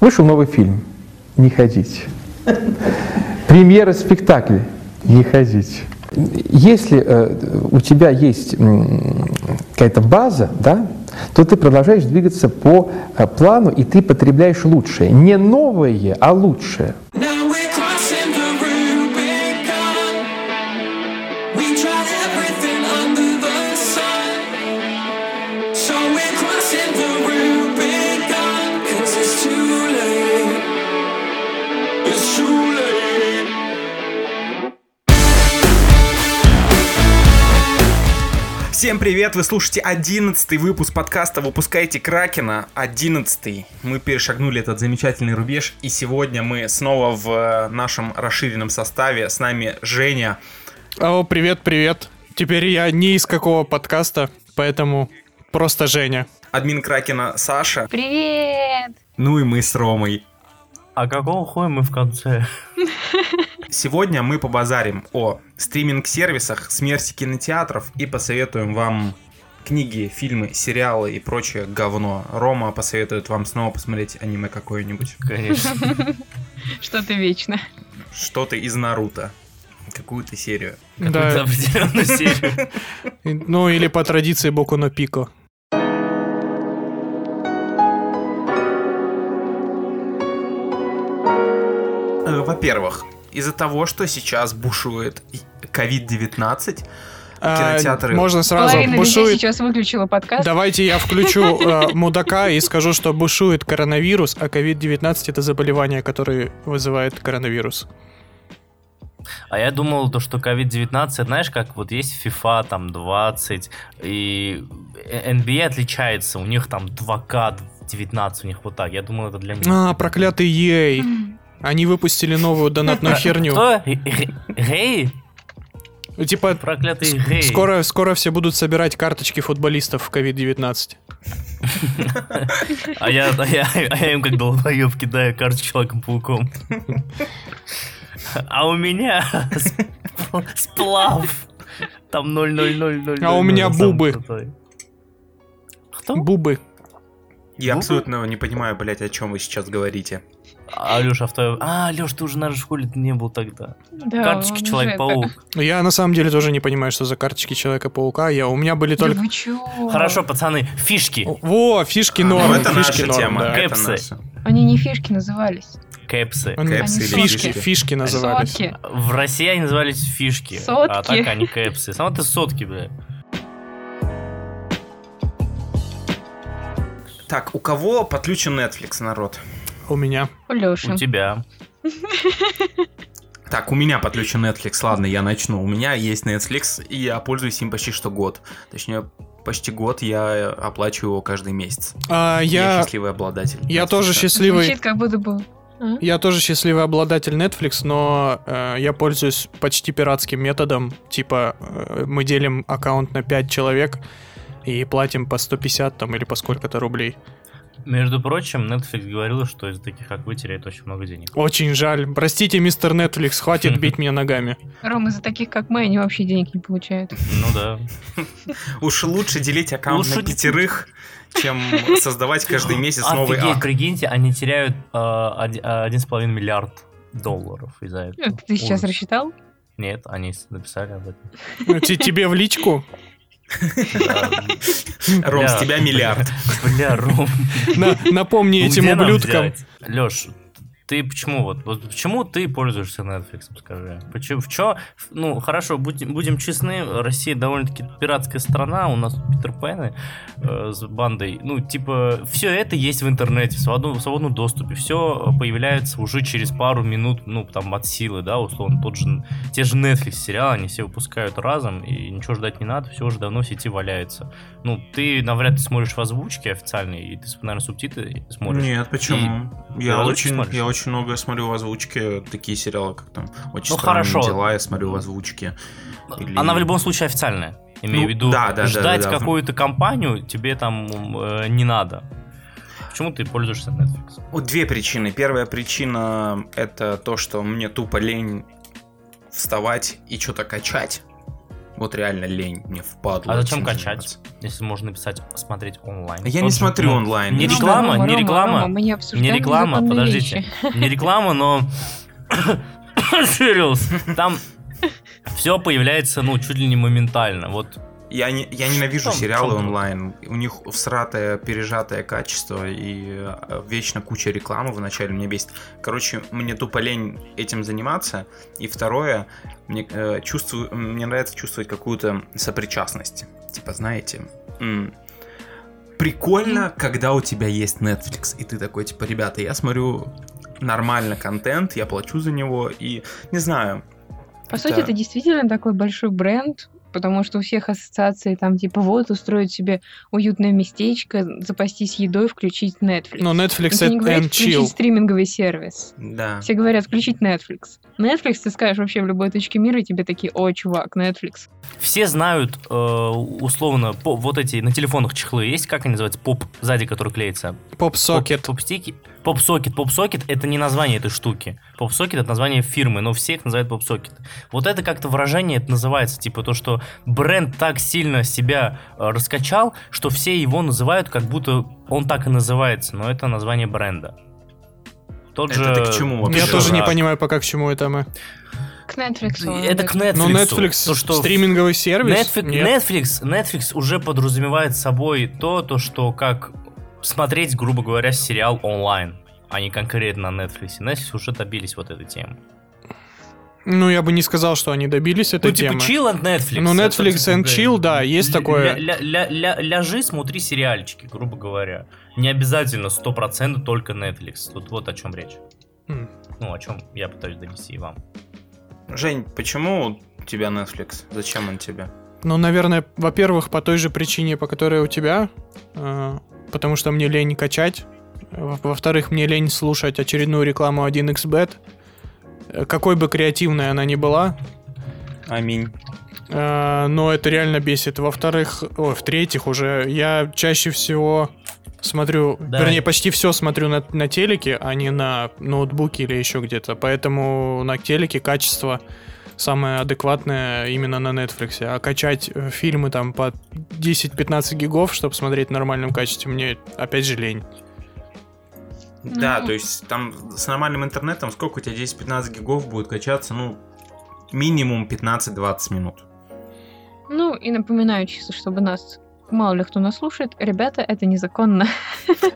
Вышел новый фильм. Не ходите. Премьера спектакля. Не ходите. Если э, у тебя есть м, какая-то база, да, то ты продолжаешь двигаться по э, плану, и ты потребляешь лучшее. Не новое, а лучшее. Всем привет! Вы слушаете 11 выпуск подкаста «Выпускайте Кракена». 11 Мы перешагнули этот замечательный рубеж, и сегодня мы снова в э, нашем расширенном составе. С нами Женя. О, привет, привет. Теперь я не из какого подкаста, поэтому просто Женя. админ Кракена Саша, Привет! ну и мы с Ромой. А какого хуя мы в конце? Сегодня мы побазарим о стриминг-сервисах, смерти кинотеатров и посоветуем вам книги, фильмы, сериалы и прочее говно. Рома посоветует вам снова посмотреть аниме какое-нибудь. Конечно. Что-то вечно. Что-то из Наруто. Какую-то серию. Какую-то Да, определенную серию. ну или по традиции Боку на Пико. Э, Во-первых, из-за того, что сейчас бушует и- COVID-19, А, Кинотеатры. можно сразу Половина людей бушует. сейчас выключила подкаст. Давайте я включу э, мудака и скажу, что бушует коронавирус, а COVID-19 это заболевание, которое вызывает коронавирус. А я думал, то, что COVID-19, знаешь, как вот есть FIFA там 20, и NBA отличается, у них там 2К 19, у них вот так. Я думал, это для них. А, проклятый ей. Они выпустили новую донатную херню. Что? Гей? Типа, Проклятый гей. скоро, скоро все будут собирать карточки футболистов в COVID-19. А я, а я, а я им как долбоеб кидаю карту Человеком-пауком. А у меня сп- сплав. Там 0-0-0-0. А у меня бубы. Кто? Бубы. я Ну, абсолютно не понимаю, блять, о чем вы сейчас говорите. А, Леша, в твоем... А, Леш, ты уже на школе не был тогда. Да, Карточки Человек-паук. Я на самом деле тоже не понимаю, что за карточки Человека-паука. Я, у меня были Да только... вы чё? Хорошо, пацаны, фишки. Во, фишки А, ну, норм, это фишки наша норм, тема. да. Кэпсы. Они не фишки назывались. Кэпсы. Они Кэпсы или фишки, фишки. фишки назывались. Сотки. В России они назывались фишки. А Сотки. так они кэпсы. Сама ты сотки, бля. Так, у кого подключен Netflix, народ? У меня. У Лёши. У тебя. Так, у меня подключен Netflix, ладно, я начну. У меня есть Netflix, и я пользуюсь им почти что год. Точнее, почти год я оплачиваю его каждый месяц. А, Я, я, счастливый обладатель. я Netflix. тоже счастливый. Звучит как будто бы... А? Я тоже счастливый обладатель Netflix, но э, я пользуюсь почти пиратским методом. Типа, э, мы делим аккаунт на 5 человек и платим по 150 там или по сколько-то рублей. Между прочим, Netflix говорил, что из таких, как вы, теряет очень много денег. Очень жаль. Простите, мистер Netflix, хватит бить меня ногами. Рома, из-за таких, как мы, они вообще денег не получают. Ну да. Уж лучше делить аккаунт на пятерых, чем создавать каждый месяц новый Офигеть, ак. прикиньте, они теряют э, оди- э, 1,5 миллиард долларов из-за этого. Это ты сейчас рассчитал? Нет, они написали об этом. Ну, те- Тебе в личку? Ром, с тебя миллиард. Бля, Ром. На- напомни этим ублюдкам. Леш, ты почему вот, вот почему ты пользуешься Netflix, скажи? Почему, в чё, ну, хорошо, будем, будем честны, Россия довольно-таки пиратская страна, у нас Питер Пэны э, с бандой, ну, типа, все это есть в интернете, в свободном, в свободном доступе, все появляется уже через пару минут, ну, там, от силы, да, условно, тот же, те же Netflix сериалы, они все выпускают разом, и ничего ждать не надо, все уже давно в сети валяется. Ну, ты навряд ли смотришь в озвучке официальной, и ты, наверное, субтитры смотришь. Нет, почему? Ты Я очень, я очень много смотрю в озвучке такие сериалы, как там «Очень Ну, странные хорошо. дела», я смотрю в озвучке. Или- Она в любом случае официальная. Имею Ну, в виду, да, да, да, ждать да, да. какую-то компанию тебе там э, не надо. Почему ты пользуешься Netflix? Вот две причины. Первая причина — это то, что мне тупо лень вставать и что-то качать. Вот реально лень, мне впадло. А зачем качать? заниматься. Если можно написать, смотреть онлайн. Я Тот не же, смотрю ну, онлайн. Не Ну, реклама, Рома, не реклама. Рома, мы не обсуждаем Не реклама, подождите. вещи. Не реклама, но... Serious. Там все появляется, ну, чуть ли не моментально. Вот Я, не, я ненавижу Там, сериалы там. онлайн. У них всратое, пережатое качество и э, вечно куча рекламы вначале меня бесит. Короче, мне тупо лень этим заниматься. И второе, мне, э, чувствую, мне нравится чувствовать какую-то сопричастность. Типа, знаете, м, прикольно, когда у тебя есть Netflix, и ты такой, типа, ребята, я смотрю нормально контент, я плачу за него, и не знаю. По сути, это действительно такой большой бренд, потому что у всех ассоциации там типа вот устроить себе уютное местечко, запастись едой, включить Netflix. Ну, Netflix Никто не and говорит chill. включить стриминговый сервис. Да. Все говорят включить Netflix. Netflix ты скажешь вообще в любой точке мира, и тебе такие, о, чувак, Netflix. все знают, э, условно, по- вот эти на телефонах чехлы есть, как они называются, поп сзади, который клеится. PopSocket. Поп-стики. PopSocket. PopSocket это не название этой штуки. PopSocket это название фирмы, но все их называют PopSocket. Вот это как-то выражение это называется, типа то, что бренд так сильно себя э, раскачал, что все его называют, как будто он так и называется, но это название бренда. Тот Это же... ты к чему вообще? Я тоже не Да. понимаю, пока к чему это мы. К Netflix. Это к Netflix. Но Ну, Netflix То, что стриминговый сервис? Netflix, Нет. Netflix, Netflix уже подразумевает собой то, то, что как смотреть, грубо говоря, сериал онлайн, а не конкретно на Netflix. Netflix уже добились вот этой темы. Ну, я бы не сказал, что они добились этой ну, типа, темы. chill and Netflix. Ну, Это, Netflix типа, and chill, да, есть такое. ля- ля- ля- ляжи, смотри сериальчики, грубо говоря. Не обязательно 100% только Netflix. Тут вот о чем речь. М. Ну, о чем я пытаюсь донести и вам. Жень, почему у тебя Netflix? Зачем он тебе? Ну, наверное, во-первых, по той же причине, по которой у тебя, э, потому что мне лень качать. Во- Во-вторых, мне лень слушать очередную рекламу 1xbet. Э, Какой бы креативной она ни была, Аминь. э, но это реально бесит. Во-вторых, ой, в-третьих уже, я чаще всего смотрю, Да. вернее, почти все смотрю на, на телеке, а не на ноутбуке или еще где-то. Поэтому на телеке качество самое адекватное именно на Netflix. А качать э, фильмы там по 10-15 гигов, чтобы смотреть в нормальном качестве, мне опять же лень. Да, Ну. то есть там с нормальным интернетом сколько у тебя 10-15 гигов будет качаться, ну, минимум 15-20 минут. Ну, и напоминаю чисто, чтобы нас мало ли кто нас слушает, ребята, это незаконно.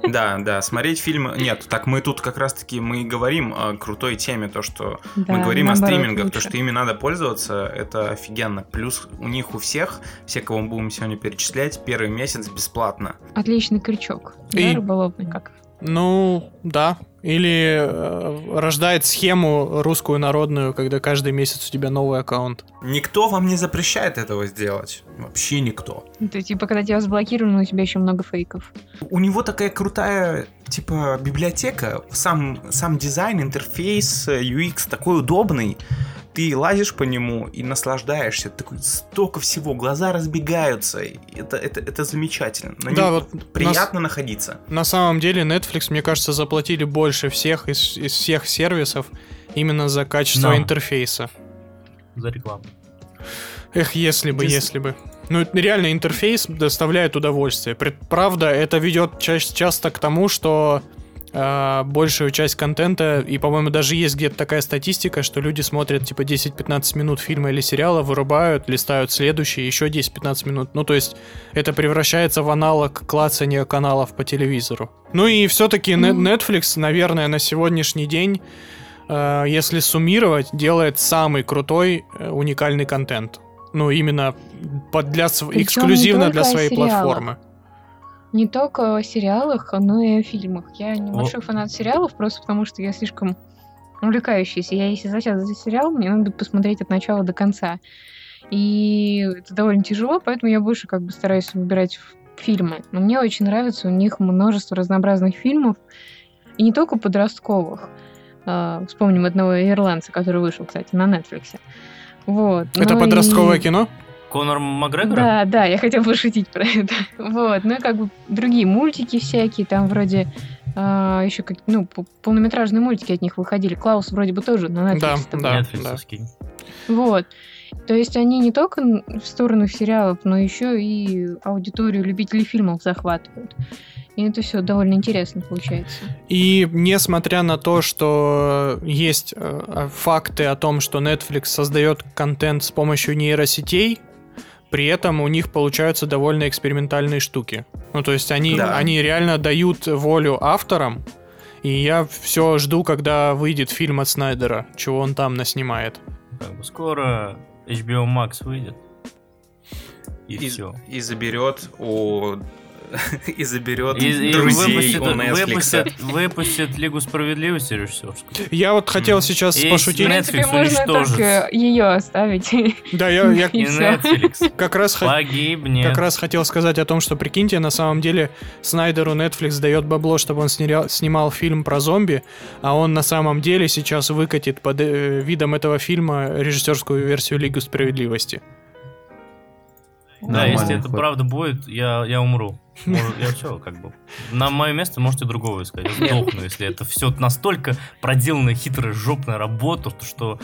Да, да, смотреть фильмы... Нет, так мы тут как раз-таки мы и говорим о крутой теме, то, что мы Да, говорим о стримингах, то, лучше. что ими надо пользоваться, это офигенно. Плюс у них у всех, все, кого мы будем сегодня перечислять, первый месяц бесплатно. Отличный крючок. И- Да, рыболовный как. Ну, да. Или э, рождает схему русскую народную, когда каждый месяц у тебя новый аккаунт. Никто вам не запрещает этого сделать. Вообще никто. Это типа, когда тебя заблокировали, у тебя еще много фейков. У него такая крутая, типа, библиотека, сам, сам дизайн, интерфейс, э, UX такой удобный. Ты лазишь по нему и наслаждаешься. Такой столько всего, глаза разбегаются. Это, это, это замечательно. На Да, нем вот приятно находиться. На самом деле Netflix, мне кажется, заплатили больше всех из, из всех сервисов именно за качество Да. интерфейса. За рекламу. Эх, если бы, Дис- если бы. Ну, реально интерфейс доставляет удовольствие. Правда, это ведет ча- часто к тому, что большую часть контента, и, по-моему, даже есть где-то такая статистика, что люди смотрят, типа, 10-15 минут фильма или сериала, вырубают, листают следующий, еще 10-15 минут. Ну, то есть, это превращается в аналог клацания каналов по телевизору. Ну и все-таки Мгм. Netflix, наверное, на сегодняшний день, э, если суммировать, делает самый крутой э, уникальный контент. Ну, именно под для, Причем эксклюзивно для своей сериалах. платформы. Не только о сериалах, но и о фильмах. Я не О. большой фанат сериалов, просто потому что я слишком увлекающаяся. Я если сейчас за сериал, мне надо посмотреть от начала до конца. И это довольно тяжело, поэтому я больше как бы стараюсь выбирать фильмы. Но мне очень нравится, у них множество разнообразных фильмов, и не только подростковых. А, Вспомним одного ирландца, который вышел, кстати, на Netflix. Вот. Это но подростковое и- кино? Конор Макгрегор? да, да, я хотела пошутить про это. Вот, ну и как бы другие мультики всякие, там вроде еще как, ну, полнометражные мультики от них выходили. Клаус вроде бы тоже на Netflix. Да, да. Netflixовский. Вот. То есть они не только в сторону сериалов, но еще и аудиторию любителей фильмов захватывают. И это все довольно интересно получается. И несмотря на то, что есть э, факты о том, что Netflix создает контент с помощью нейросетей, при этом у них получаются довольно экспериментальные штуки. Ну, то есть они, Да. они реально дают волю авторам, и я все жду, когда выйдет фильм от Снайдера, чего он там наснимает. Как бы скоро HBO Max выйдет. И, И, все. и заберет у... И заберет И, и друзей выпустит, у Netflix. выпустит, выпустит Лигу справедливости режиссерскую. Я вот хотел сейчас И пошутить. Netflix принципе, можно только ее оставить. Да, я, я И И. Netflix как раз погибнет. Как раз хотел сказать о том, что, прикиньте, на самом деле Снайдеру Netflix дает бабло, чтобы он снял, снимал фильм про зомби, а он на самом деле сейчас выкатит под э, видом этого фильма режиссерскую версию Лиги Справедливости. Да, если это правда будет, я, я умру. Может, я все, как бы. На мое место можете другого искать. Я сдохну, если это все настолько проделанная хитрая жопная работа, то что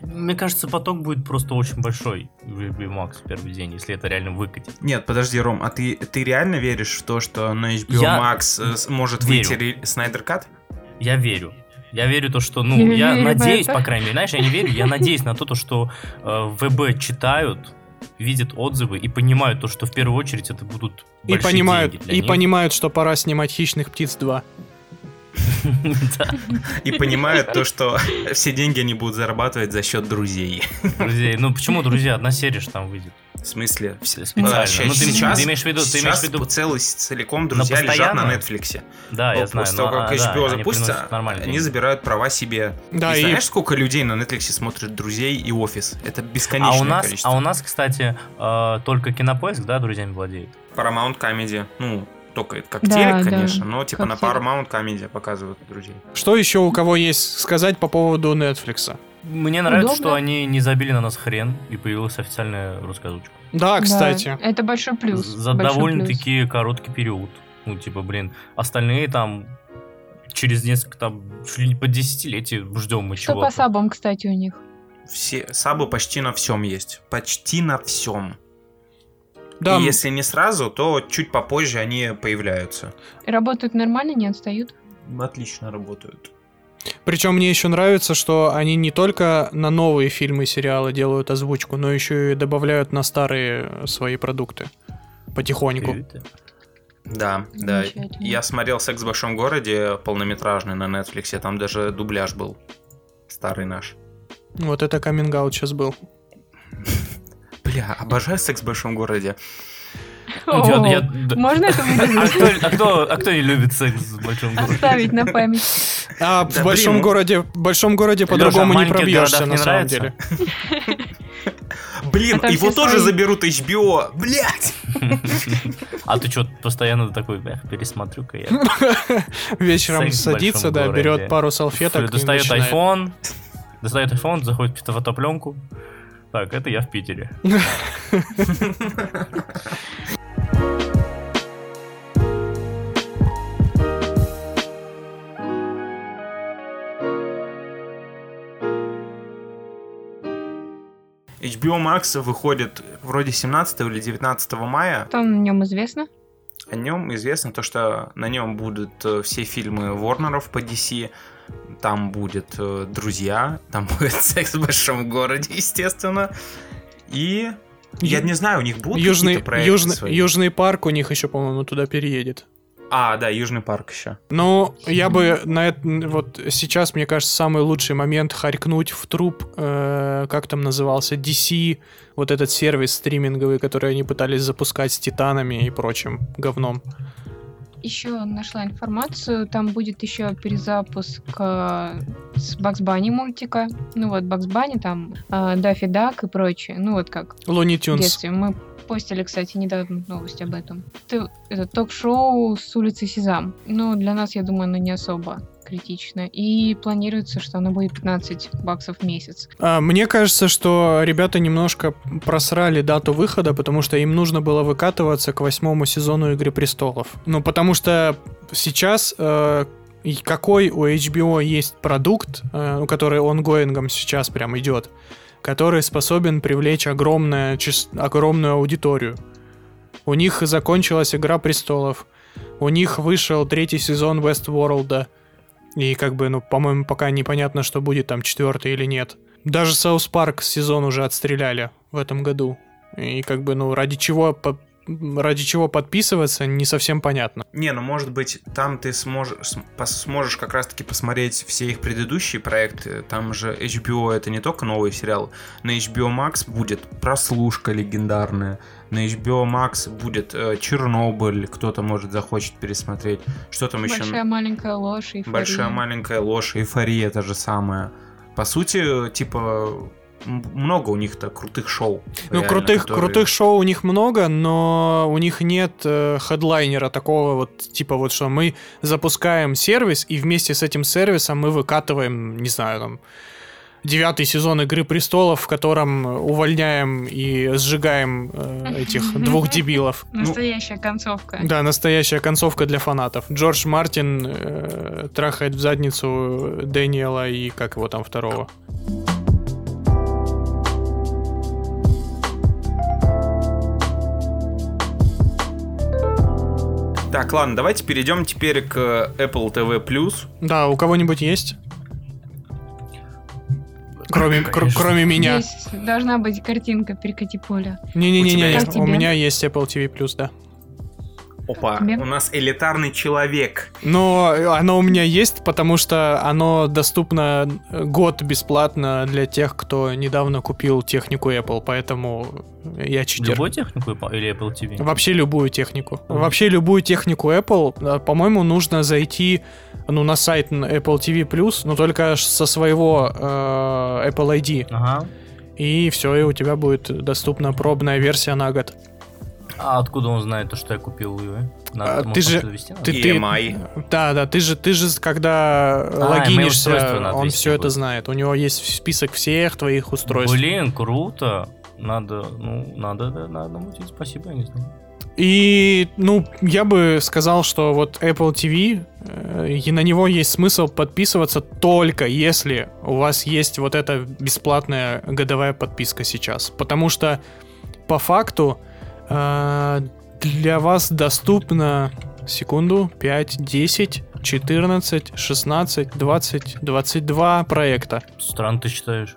мне кажется, поток будет просто очень большой в HBO Max в первый день, если это реально выкатит. Нет, подожди, Ром, а ты, ты реально веришь в то, что на HBO Я Max э, может верю. выйти Снайдер Кат? Я верю. Я верю то, что, ну, Я я надеюсь, это. по крайней мере, знаешь, я не верю, я надеюсь на то, то, что э, ВБ читают, видят отзывы и понимают то, что в первую очередь это будут И понимают, деньги для и них. понимают, что пора снимать «Хищных птиц 2». Да, И понимают то, что все деньги они будут зарабатывать за счет друзей. друзей. Ну почему, друзья, одна серия же там выйдет. В смысле? Специально. А, ща- Ну, ты- сейчас, ты имеешь в виду- ты имеешь в сейчас виду- целый, целиком друзья лежат постоянно? на Netflix. Да, я Вот знаю. После того, как а, да, HBO они запустится, они деньги. забирают права себе. Да, и и- знаешь, сколько людей на Netflix смотрят «Друзей» и «Офис»? Это бесконечное А у нас, количество. а у нас, кстати, э, только кинопоиск, да, друзьями владеет. Paramount Comedy, ну, только это как Да, телек, да, конечно, но типа как на. Paramount Comedy показывают «Друзей». Что еще у кого есть сказать по поводу Netflix? Мне нравится, Удобно. что они не забили на нас хрен, и появилась официальная русская озвучка. Да, кстати. Да, это большой плюс. За довольно-таки короткий период. Ну, типа, блин, остальные там через несколько, там, чуть ли не по десятилетий ждем мы Что чего-то. по сабам, кстати, у них? Все сабы почти на всем есть. Почти на всем. Да, И если не сразу, то чуть попозже они появляются. Работают нормально, не отстают? Отлично работают. Причем мне еще нравится, что они не только на новые фильмы и сериалы делают озвучку, но еще и добавляют на старые свои продукты. Потихоньку. Да, да. Я смотрел «Секс в большом городе» полнометражный на Netflix, там даже дубляж был. Старый наш. Вот это каминг сейчас был. Бля, обожаю «Секс в большом городе». Ну, я- О, я- да. Можно это А вырезать? кто, а, кто, а кто не любит секс в большом городе? Оставить на память. А Да в большом блин, ну- городе, в большом городе по-другому не пробьешься на самом деле. Блин, А его тоже свои. заберут HBO. Блять! А ты что, постоянно такой, пересмотрю-ка я. Вечером садится, да, берет пару салфеток Достает iPhone, достает iPhone, заходит в фотопленку. Так, это я в Питере. HBO Max выходит вроде 17 или 19 мая. Что на нем известно? О нем известно то, что на нем будут э, все фильмы Ворнеров по DC. Там будет э, «Друзья», там будет «Секс в большом городе», естественно. И я не знаю, у них будут Южный, какие-то проекты Южный, свои? Южный парк у них еще, по-моему, туда переедет. А, да, Южный парк еще. Ну, я бы на это вот сейчас, мне кажется, самый лучший момент харькнуть в труп, э, как там назывался, DC, вот этот сервис стриминговый, который они пытались запускать с Титанами и прочим говном. Еще нашла информацию, там будет еще перезапуск э, с Бакс Банни мультика. Ну вот, Бакс Банни, там э, Даффи Дак и прочее. Ну вот как Луни Тюнс. Мы постили, кстати, недавно новость об этом. Это, это ток-шоу с улицы Сезам. Но для нас, я думаю, оно не особо критично. И планируется, что оно будет 15 баксов в месяц. А, Мне кажется, что ребята немножко просрали дату выхода, потому что им нужно было выкатываться к восьмому сезону Игры престолов. Ну, потому что сейчас э, какой у HBO есть продукт, э, ну, который онгоингом сейчас прям идет, который способен привлечь огромное, огромную аудиторию. У них закончилась «Игра престолов», у них вышел третий сезон Westworld, и как бы, ну, по-моему, пока непонятно, что будет там четвертый или нет. Даже South Park сезон уже отстреляли в этом году. И как бы, ну, ради чего, ради чего подписываться, не совсем понятно. Не, ну может быть, там ты сможешь, сможешь как раз-таки посмотреть все их предыдущие проекты. Там же HBO это не только новый сериал. На HBO Max будет прослушка легендарная. На HBO Max будет э, Чернобыль, кто-то может захочет пересмотреть. Что там еще? Большая маленькая ложь. эйфория. Большая маленькая ложь, эйфория та же самая. По сути, типа, много у них-то крутых шоу. Ну, реально, крутых, которые- крутых шоу у них много, но у них нет э, хедлайнера такого вот, типа вот, что мы запускаем сервис, и вместе с этим сервисом мы выкатываем, не знаю, там, девятый сезон Игры Престолов, в котором увольняем и сжигаем э, этих двух дебилов. Настоящая концовка. Да, настоящая концовка для фанатов. Джордж Мартин э, трахает в задницу Дэниела и как его там второго. Так, ладно, давайте перейдем теперь к Apple TV+. Да, у кого-нибудь есть? Кроме, кр- кроме меня. Здесь должна быть картинка «Перекати поле». Не-не-не, У есть? у меня есть Apple TV+, да. Опа, Тебе? у нас элитарный человек. Но оно у меня есть, потому что оно доступно год бесплатно для тех, кто недавно купил технику Apple, поэтому я читер. Любую технику Apple или Apple TV? Вообще любую технику. Вообще любую технику Apple, э, по-моему, нужно зайти ну, на сайт Apple TV+, но только со своего э, Apple ID. Ага. И все, и у тебя будет доступна пробная версия на год. А откуда он знает то, что я купил ее? Надо, А, ты же-? Ты, ты- EMI. да, да, ты же, ты же, когда email-устройство логинишься, надо он все это будет. знает. У него есть список всех твоих устройств. Блин, круто. Надо, ну, надо, да, надо мутить. Спасибо, я не знаю. И, ну, я бы сказал, что вот Apple TV, э, и на него есть смысл подписываться только если у вас есть вот эта бесплатная годовая подписка сейчас. Потому что по факту э, для вас доступно, секунду, 5, 10, 14, 16, 20, 22 проекта. Странно ты считаешь.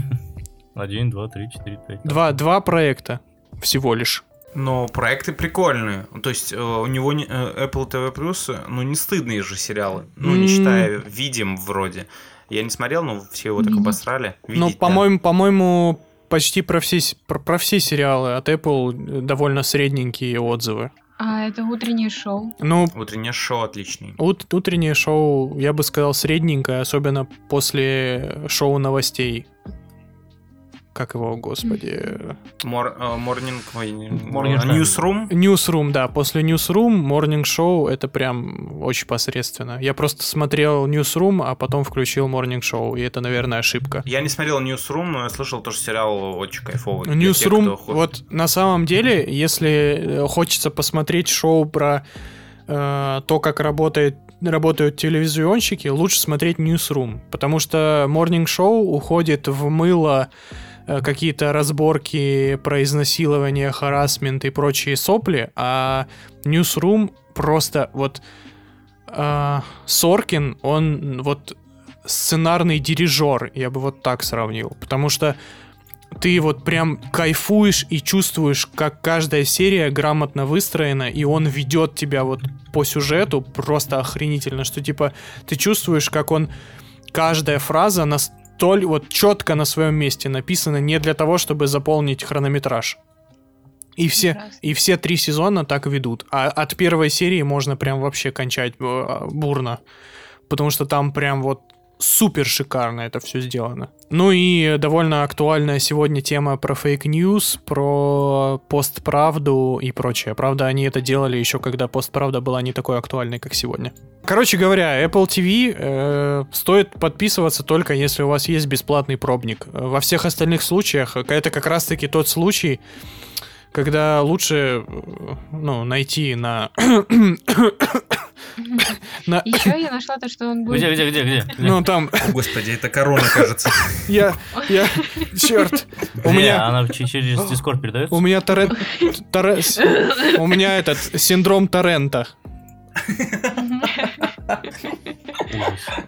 Один, два, три, четыре, пять. Два, два проекта всего лишь. Но проекты прикольные. То есть э, у него не- э, Apple TV Plus, ну не стыдные же сериалы. Ну, не считая Видим вроде. Я не смотрел, но все его так обосрали. Ну, Видеть, да. по-моему, по-моему, почти про все, про, про все сериалы от Apple довольно средненькие отзывы. А это утреннее шоу. Ну, Утреннее шоу отличный. ут- утреннее шоу, я бы сказал, средненькое, особенно после шоу новостей. Как его, господи? Мор, э, Morning, Morning. Newsroom. Newsroom, да. После Newsroom Morning Show это прям очень посредственно. Я просто смотрел Newsroom, а потом включил Morning Show, и это, наверное, ошибка. Я не смотрел Newsroom, но я слышал, то, что сериал очень кайфовый. Тех, кто хо- вот на самом деле, если э, хочется посмотреть шоу про э, то, как работает, работают телевизионщики, лучше смотреть Newsroom, потому что Morning Show уходит в мыло какие-то разборки про изнасилование, харасмент и прочие сопли, а Newsroom просто вот э, Соркин, он вот сценарный дирижер, я бы вот так сравнил, потому что ты вот прям кайфуешь и чувствуешь, как каждая серия грамотно выстроена, и он ведет тебя вот по сюжету просто охренительно, что типа ты чувствуешь, как он каждая фраза настоль вот четко на своем месте написана не для того, чтобы заполнить хронометраж. И все, Прекрасно. и все три сезона так ведут. А от первой серии можно прям вообще кончать э, бурно. Потому что там прям вот супер шикарно это все сделано. Ну и довольно актуальная сегодня тема про fake news, про постправду и прочее. Правда, они это делали еще когда постправда была не такой актуальной, как сегодня. Короче говоря, Apple TV э, стоит подписываться только если у вас есть бесплатный пробник. Во всех остальных случаях э, это как раз-таки тот случай, когда лучше э, ну, найти на На- Еще я нашла то, что он будет... Где, где, где, где? где? Ну там, О, господи, это корона, кажется. я, я, черт, у меня, Она че- через Discord передается? у меня торрент, у меня этот синдром торрента.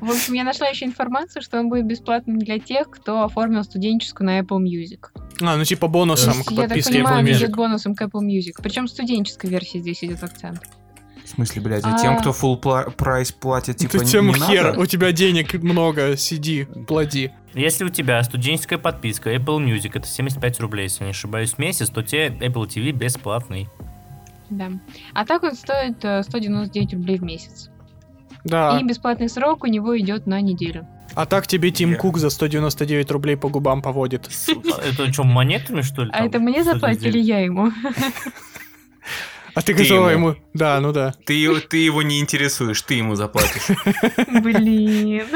В общем, я нашла еще информацию, что он будет бесплатным для тех, кто оформил студенческую на Apple Music. А, ну типа бонусом к есть, я так подписке Apple понимаю, Music. идет бонусом к Apple Music. Причем студенческой версии здесь идет акцент. В смысле, блядь, А- а тем, кто full прайс платит, типа, Ты тем не хер, надо? у тебя денег много, сиди, плати. Если у тебя студенческая подписка Apple Music, это 75 рублей, если не ошибаюсь, в месяц, то тебе Apple TV бесплатный. Да. А так он стоит э, 199 рублей в месяц. Да, И бесплатный срок у него идет на неделю. а так тебе Тим Я- Кук за 199 рублей по губам поводит. А Это что, монетами, что ли? А это мне заплатили, я ему. А ты Ты готова ему. ему? Да, ну да. Ты, его- ты его не интересуешь, ты ему заплатишь. Блин.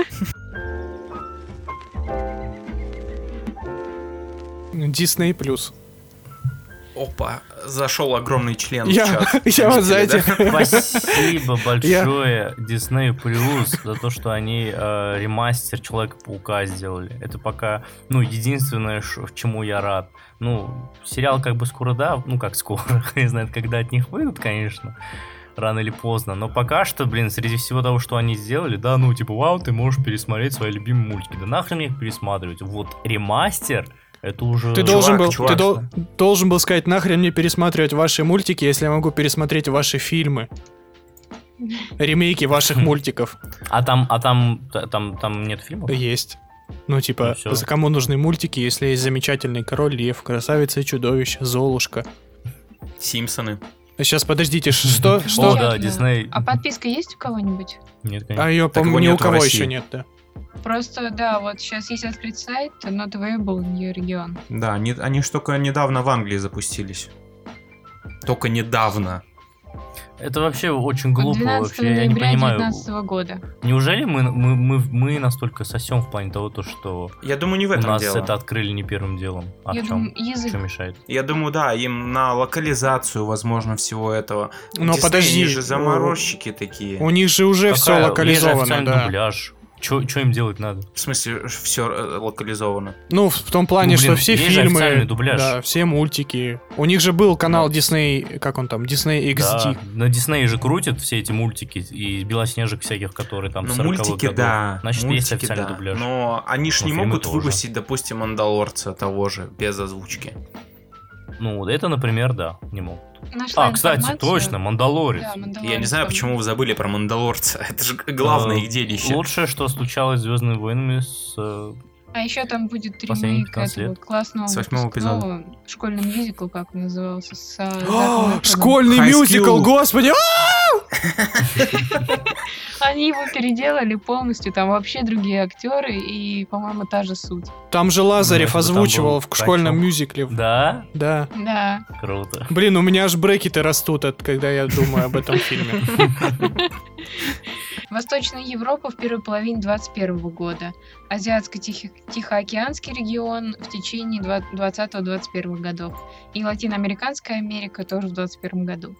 Disney плюс. Опа, зашел огромный член Я, в чат. я вот за эти... Спасибо большое Disney Plus за то, что они э, ремастер Человека-паука сделали. Это пока, ну, единственное, ш- чему я рад. Ну, сериал как бы скоро, да, ну как скоро, не знаю, когда от них выйдут, конечно, рано или поздно. Но пока что, блин, среди всего того, что они сделали, да, ну, типа, вау, ты можешь пересмотреть свои любимые мультики. Да нахрен их пересматривать? Вот ремастер, это уже... Ты Чувак, должен был, чувак. ты дол- должен был сказать, нахрен мне пересматривать ваши мультики, если я могу пересмотреть ваши фильмы. Ремейки ваших мультиков А там, а там, та- там, там нет фильмов? есть. Ну, типа, Ну, за кому нужны мультики, если есть замечательный король лев, красавица и чудовище, Золушка. Симпсоны. Сейчас, подождите, ш- что? О, Что? да, Дисней. А подписка есть у кого-нибудь? Нет, А конечно. ее, Так по-моему, ни у кого еще нет, да. Просто, да, вот сейчас есть открыть сайт, not available in your region. Да, они, они ж только недавно в Англии запустились. Только недавно. Это вообще очень глупо 12 вообще. Я не понимаю. 2019 года. Неужели мы, мы, мы, мы настолько сосем в плане того, то, что Я думаю, не в у этом нас дело. это открыли не первым делом? А Я в чем? думаю, язык. Что мешает? Я думаю, да, им на локализацию, возможно, всего этого. Но Дисней, подожди, они же заморозчики такие. У них же уже все Какая? Же локализовано, да. дубляж. Что им делать надо? В смысле, все локализовано. Ну, в том плане, Ну, блин, что все есть же фильмы, официальный дубляж. да, все мультики. У них же был канал Disney, как он там, Disney XD. Да, на Дисней же крутят все эти мультики и белоснежек всяких, которые там Ну, 40-х мультики, годов. да. Значит, есть мультики, официальный да. дубляж. Но они ж Ну, не могут тоже. выпустить, допустим, Мандалорца того же, без озвучки. Ну, это, например, да, не могут. Нашла А, кстати, информацию. точно, Мандалорец. Да, Я не знаю, почему вы забыли про Мандалорца. Это же главное Э, их делище. Лучшее, что случалось с Звездными войнами с э, А еще там будет ремейк 15 этого лет. классного С выпускного, школьный мюзикл, как он назывался, с а, Эфроном. Школьный мюзикл, господи! Они его переделали полностью, там вообще другие актеры, и, по-моему, та же суть. Там же Лазарев Ну, озвучивал в школьном мюзикле. Да? Да. Да. Круто. Блин, у меня аж брекеты растут, от, когда я думаю об этом фильме. Восточная Европа в первой половине 21 года. Азиатско-Тихоокеанский регион в течение 20-21 годов. И Латиноамериканская Америка тоже в 21 году.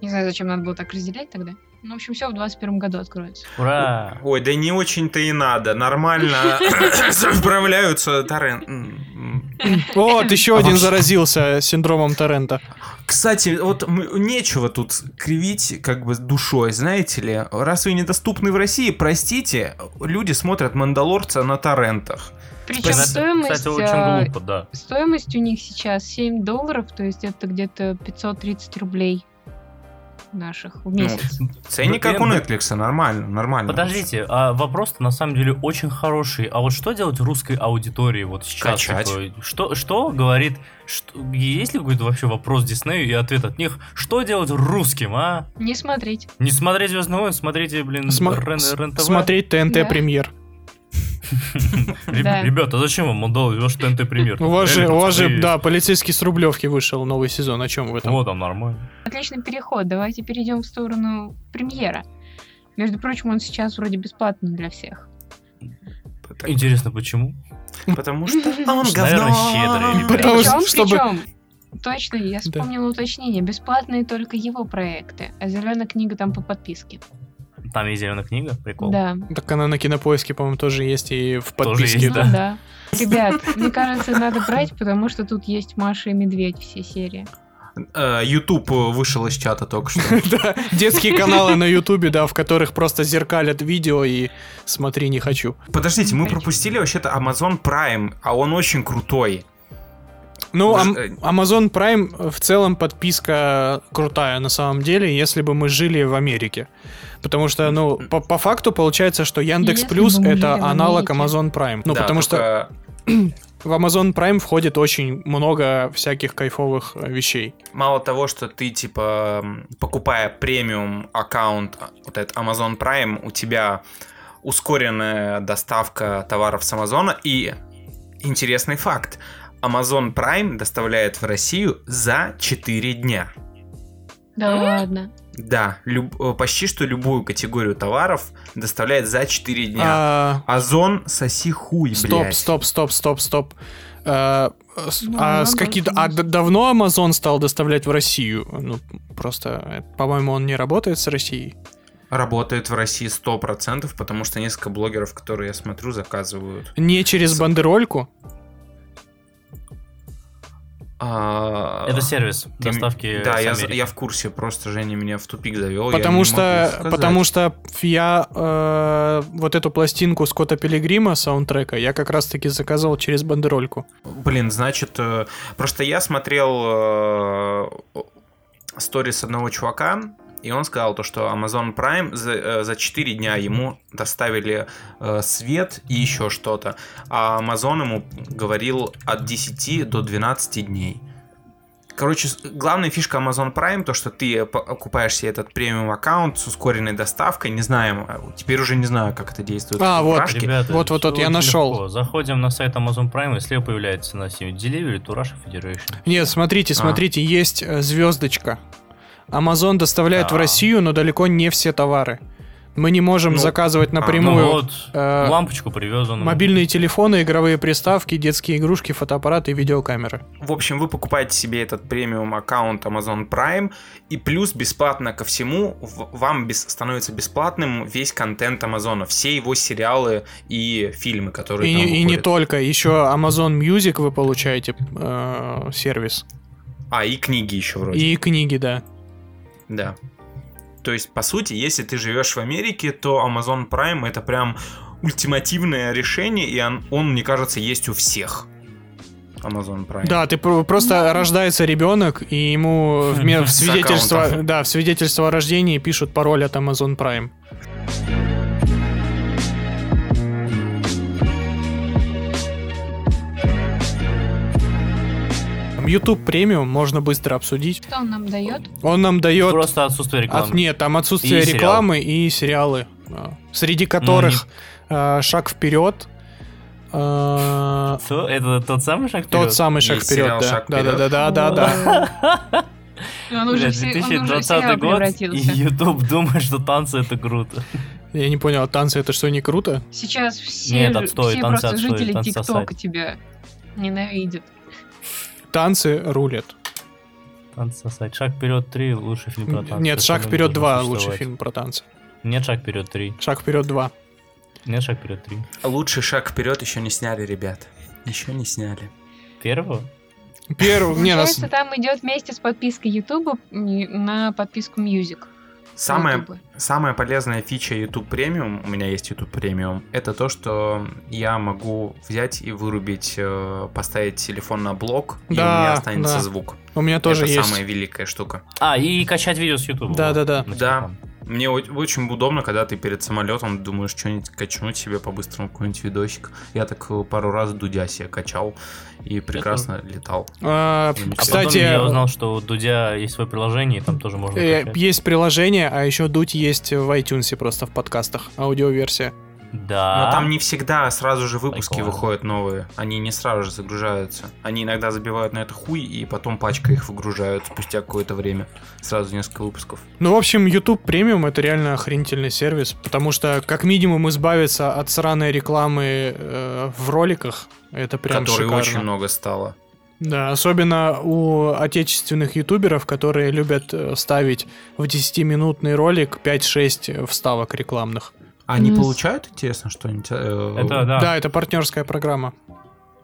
Не знаю, зачем надо было так разделять тогда. Ну, в общем, все в 21 году откроется. Ура! Ой, да не очень-то и надо. Нормально справляются м. Вот, еще А один заразился синдромом Торрента. Кстати, вот нечего тут кривить как бы душой, знаете ли. Раз вы недоступны в России, простите, люди смотрят «Мандалорца» на торрентах. Причем Это, стоимость, Кстати, а, очень глупо, да. стоимость у них сейчас 7 долларов, то есть это где-то 530 рублей наших в месяц. Ценник как у Netflix, нормально, нормально. Подождите, а вопрос-то на самом деле очень хороший. А вот что делать русской аудитории вот сейчас? Качать. такой? Что, что говорит... Что, есть ли какой-то вообще вопрос Диснею и ответ от них? Что делать русским, а? Не смотреть. Не смотреть Звездные войны, смотрите, блин, Сма- Рен, с- Рен ТВ. Смотреть ТНТ Да. премьер. Ребята, а зачем вам? Ваш ТНТ премьер. У вас же, Реально, у вас же, да, полицейский с Рублевки вышел новый сезон. О чем вы там? Вот, там нормально. Отличный переход. Давайте перейдем в сторону премьера. Между прочим, он сейчас вроде бесплатный для всех. Интересно, почему? Потому что он говно. Потому причем, что, чтобы- причем, точно, я вспомнила уточнение. Бесплатные только его проекты, а зеленая книга там по подписке. Там есть зеленая книга, прикол. Да. Так она на кинопоиске, по-моему, тоже есть и в Тоже подписке. есть, Ну да. да. Ребят, мне кажется, надо брать, потому что тут есть Маша и Медведь все серии. Э, YouTube вышел из чата только что. Да, детские каналы на Ютубе, да, в которых просто зеркалят видео и смотри не хочу. Подождите, мы пропустили вообще-то Amazon Prime, а он очень крутой. Ну, Ам- э, Amazon Prime в целом подписка крутая на самом деле, если бы мы жили в Америке. Потому что, ну, по, по факту получается, что Яндекс Если Плюс это аналог. Amazon Prime. Ну, Да, потому что только в Amazon Prime входит очень много всяких кайфовых э, вещей. Мало того, что ты, типа, покупая премиум аккаунт, а, вот этот Amazon Prime, у тебя ускоренная доставка товаров с Амазона. И интересный факт. Amazon Prime доставляет в Россию за 4 дня. Да ладно. Да, люб- э, почти что любую категорию товаров доставляет за 4 дня. А, Озон соси хуй, стоп, блядь. стоп, стоп, стоп, стоп. Э, с- Ну, а с какие а д- давно Amazon стал доставлять в Россию? Ну, просто, э, по-моему, он не работает с Россией. Работает в России 100%, потому что несколько блогеров, которые я смотрю, заказывают. Не через бандерольку? А, Это сервис доставки Да, я, я в курсе, просто Женя меня в тупик завел. Потому что, потому что я э, вот эту пластинку Скотта Пилигрима саундтрека я как раз-таки заказывал через бандерольку. Блин, значит, э, просто я смотрел э, сторис одного чувака, и он сказал то, что Amazon Prime за, э, за 4 дня ему доставили э, свет и еще что-то, а Amazon ему говорил от 10 до 12 дней. Короче, главная фишка Amazon Prime, то, что ты покупаешь себе этот премиум аккаунт с ускоренной доставкой, не знаю, э, теперь уже не знаю, как это действует. А, вот. Рашке. Ребята, Вот-вот-вот, всё я очень нашел. легко. Заходим на сайт Amazon Prime, и слева появляется на сим Delivery to Russia Federation. Нет, смотрите, А. смотрите, есть э, звездочка. Amazon доставляет в Да. Россию, но далеко не все товары. Мы не можем Ну, заказывать а, напрямую Ну вот, э, лампочку привез он. мобильные телефоны, игровые приставки, детские игрушки, фотоаппараты и видеокамеры. В общем, вы покупаете себе этот премиум аккаунт Amazon Prime, и плюс бесплатно ко всему в- вам бес- становится бесплатным весь контент Амазона, все его сериалы и фильмы, которые И, там не- и не выходят. только, еще Amazon Music вы получаете э, сервис. А, и книги еще вроде. И книги, да. Да. То есть, по сути, если ты живешь в Америке, то Amazon Prime это прям ультимативное решение, и он, он, мне кажется, есть у всех. Amazon Prime. Да, ты про- просто рождается ребенок, и ему в, в свидетельство, да, в свидетельство о рождении пишут пароль от Amazon Prime. YouTube премиум можно быстро обсудить. Что он нам дает? Он нам дает... Просто отсутствие рекламы. От, нет, там отсутствие И сериал. рекламы и сериалы, а, среди которых а, «Шаг вперед», а, Что? Это тот самый шаг тот вперед? самый «Шаг вперед», да. «Шаг да, вперед». да, да, да, да, да. Он уже, Блядь, все, он уже в 2020 сериал год, и превратился. YouTube думает, что танцы это круто. Я не понял, танцы это что, не круто? Сейчас все, Нет, отстой, все танцы просто отстой, жители ТикТока тебя ненавидят. Танцы рулят. Танцы сосать. Шаг вперед 3 лучший фильм про танцы. Нет, «Шаг вперед должен 2» лучший фильм про танцы. Нет, шаг вперед 3. «Шаг вперед 2». Нет, шаг вперед 3. Лучший шаг вперед еще не сняли, ребят. Еще не сняли. Первого? Первый, не, нас... Там идет вместе с подпиской YouTube на подписку Music. YouTube. самая полезная фича YouTube Premium, у меня есть YouTube Premium, это то, что я могу взять и вырубить, э, поставить телефон на блок, и у Да, меня останется да. звук. У меня тоже это есть. самая великая штука. А, и качать видео с YouTube. Да-да-да. на Да. телефон. Мне очень удобно, когда ты перед самолетом думаешь что-нибудь качнуть себе по-быстрому, какой-нибудь видосик. Я так э, пару раз Дудя себе качал и прекрасно летал. А, А Кстати, потом я узнал, что у Дудя есть свое приложение, и там тоже можно э, качать. есть приложение, а еще дуть есть в iTunes просто в подкастах, аудиоверсия. Да. Но там не всегда сразу же выпуски Прикольно. выходят новые. Они не сразу же загружаются. Они иногда забивают на это хуй, и потом пачка их выгружают спустя какое-то время. Сразу несколько выпусков. Ну, в общем, YouTube премиум это реально охренительный сервис, потому что как минимум избавиться от сраной рекламы э, в роликах, это прям Которой шикарно. очень много стало. Да, особенно у отечественных ютуберов, которые любят э, ставить в 10-минутный ролик 5-6 вставок рекламных. Они с- получают, интересно, что-нибудь? э, Это да. Да, это партнерская программа.